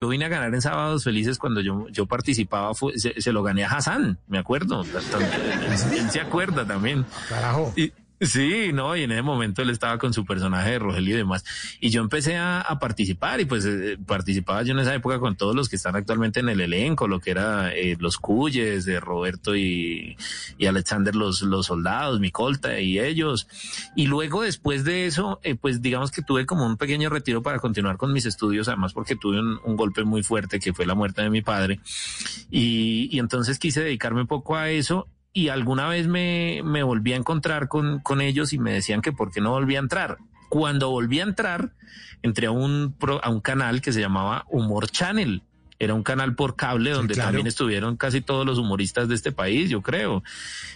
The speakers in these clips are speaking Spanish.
yo vine a ganar en Sábados Felices cuando yo, yo participaba, se, lo gané a Hassan, me acuerdo. Él, se acuerda también. Carajo. Sí, no, y en ese momento él estaba con su personaje de Rogelio y demás. Y yo empecé a, participar y pues eh, participaba yo en esa época con todos los que están actualmente en el elenco, lo que era eh, los Cuyes, de Roberto y, Alexander los, los soldados, Micolta y ellos. Y luego después de eso, eh, pues digamos que tuve como un pequeño retiro para continuar con mis estudios, además porque tuve un, un golpe muy fuerte que fue la muerte de mi padre. Y, y entonces quise dedicarme un poco a eso y alguna vez me, me volví a encontrar con, con ellos y me decían que por qué no volví a entrar. Cuando volví a entrar, entré a un, a un canal que se llamaba Humor Channel. Era un canal por cable donde también estuvieron casi todos los humoristas de este país, yo creo.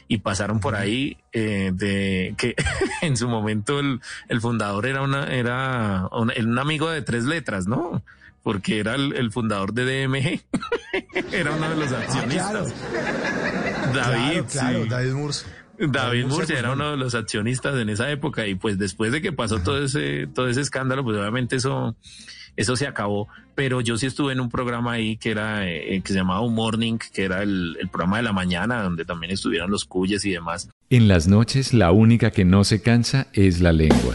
Y pasaron por ahí eh, de que en su momento el, el fundador era una, era un amigo de tres letras, ¿no? porque era el, fundador de DMG. era uno de los ah, accionistas. David, claro, David Murs. David Murcia era uno de los accionistas en esa época y pues después de que pasó todo ese todo ese escándalo, pues obviamente eso eso se acabó, pero yo sí estuve en un programa ahí que era eh, que se llamaba Un Morning, que era el, el, programa de la mañana donde también estuvieron los cuyes y demás. En las noches la única que no se cansa es la lengua.